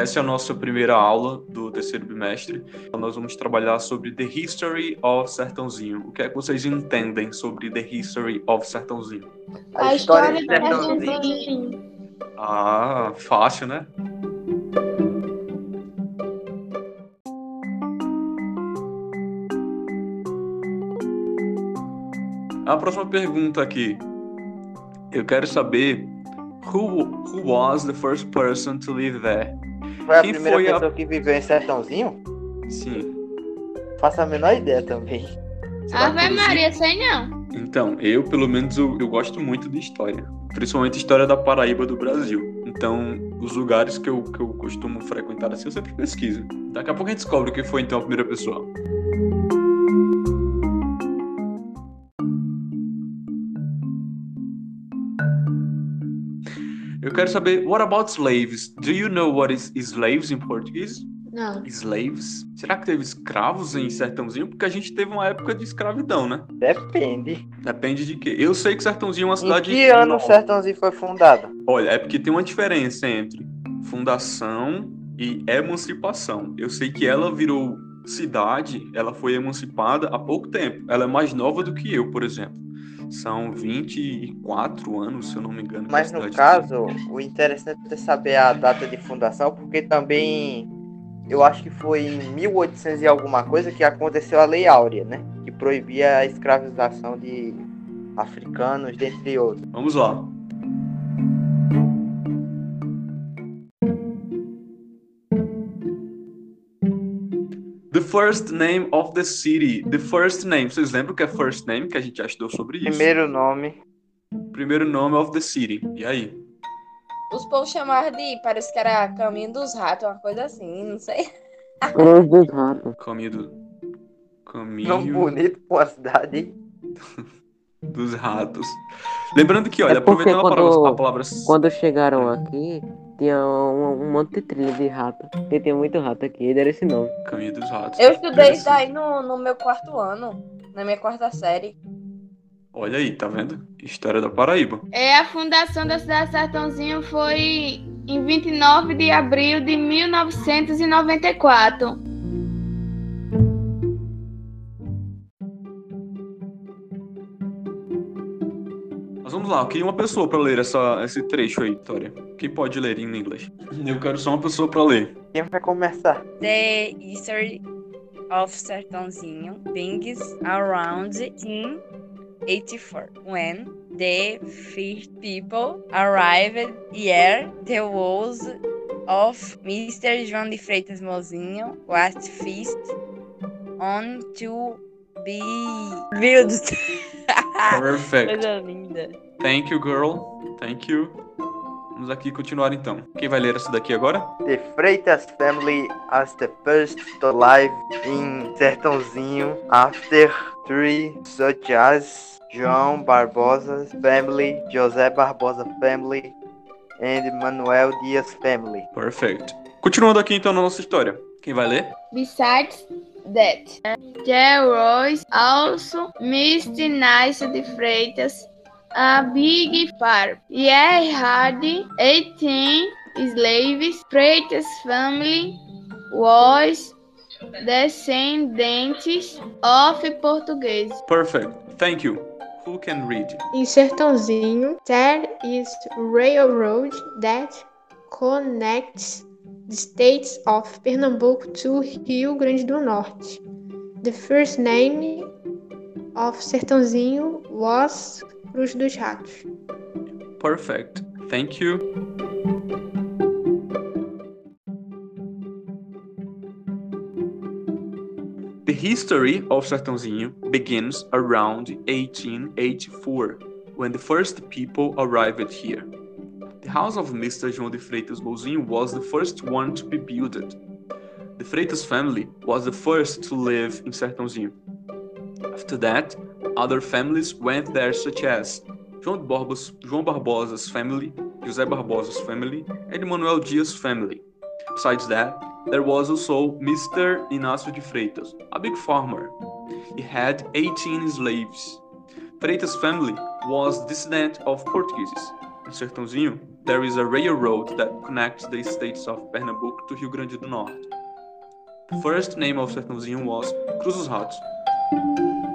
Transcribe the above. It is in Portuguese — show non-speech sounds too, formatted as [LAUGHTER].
essa é a nossa primeira aula do terceiro bimestre. Então nós vamos trabalhar sobre The History of Sertãozinho. O que é que vocês entendem sobre The History of Sertãozinho? A, história, do Sertãozinho. Ah, fácil, né? A próxima pergunta aqui. Eu quero saber who, who was the first person to live there? Foi a Quem primeira foi a- pessoa que viveu em Sertãozinho? Sim. Faço a menor ideia também. Será Ave Maria, sei não. Então, eu, pelo menos, eu, eu gosto muito de história. Principalmente história da Paraíba do Brasil. Então, os lugares que eu, que eu costumo frequentar assim, eu sempre pesquiso. Daqui a pouco a gente descobre quem foi, então, a primeira pessoa. Eu quero saber, what about slaves? Do you know what is slaves in português? Não. Slaves? Será que teve escravos em Sertãozinho? Porque a gente teve uma época de escravidão, né? Depende. Depende de quê? Eu sei que Sertãozinho é uma Em cidade. que ano o nova. Sertãozinho foi fundado? Olha, é porque tem uma diferença entre fundação e emancipação. Eu sei que ela virou cidade, ela foi emancipada há pouco tempo. Ela é mais nova do que eu, por exemplo. São 24 anos, se eu não me engano. Mas no caso, o interessante é saber a data de fundação, porque também eu acho que foi em 1800 e alguma coisa que aconteceu a Lei Áurea, né? Que proibia a escravização de africanos, dentre outros. Vamos lá. The first name of the city. The first name. Vocês lembram o que é first name? Que a gente já estudou sobre isso. Primeiro nome. Primeiro nome of the city. E aí? Os povos chamavam de. Parece que era caminho dos ratos, uma coisa assim, não sei. Cruz dos ratos. Caminho do. Caminho Nome bonito pra uma cidade. [LAUGHS] dos ratos. Lembrando que, olha, É aproveitando a palavra, a palavra. Quando chegaram aqui, tinha um, um monte de trilha de rato. Porque tinha muito rato aqui, e deram esse nome. Caminho dos ratos. Eu estudei isso daí no, no meu quarto ano, na minha quarta série. Olha aí, tá vendo? História da Paraíba. É, a fundação da cidade de Sertãozinho foi em 29 de abril de 1994. Mas vamos lá, eu queria uma pessoa pra ler essa, esse trecho aí, Vitória. Quem pode ler em inglês? Eu quero só uma pessoa pra ler. Quem vai começar? The history of Sertãozinho begins around 1884 when the first people arrived here. The walls of Mr. João de Freitas Mozinho was fixed on to be built. Perfect. Coisa linda. Thank you, girl. Thank you. Vamos aqui continuar então. Quem vai ler essa daqui agora? The Freitas family as the first to live in Sertãozinho after three such as João Barbosa's family, José Barbosa family, and Manuel Dias family. Perfect. Continuando aqui então na nossa história. Quem vai ler? Besides that, there was also Mr. Nice de Freitas, a big farm. He had 18 slaves. Freitas family was descendants of Portuguese. Perfect. Thank you. Who can read? Em Sertãozinho, there is railroad that connects states of Pernambuco to Rio Grande do Norte. The first name of Sertãozinho was Cruz dos Ratos. Perfect. Thank you. The history of Sertãozinho begins around 1884, when the first people arrived here. The house of Mr. João de Freitas Mouzinho was the first one to be built. The Freitas family was the first to live in Sertãozinho. After that, other families went there such as João, Barbos, João Barbosa's family, José Barbosa's family, and Manuel Dias' family. Besides that, there was also Mr. Inácio de Freitas, a big farmer. He had 18 slaves. Freitas' family was descendant of Portuguese. In Sertãozinho, there is a railroad that connects the states of Pernambuco to Rio Grande do Norte. The first name of Sertãozinho was Cruz dos Ratos.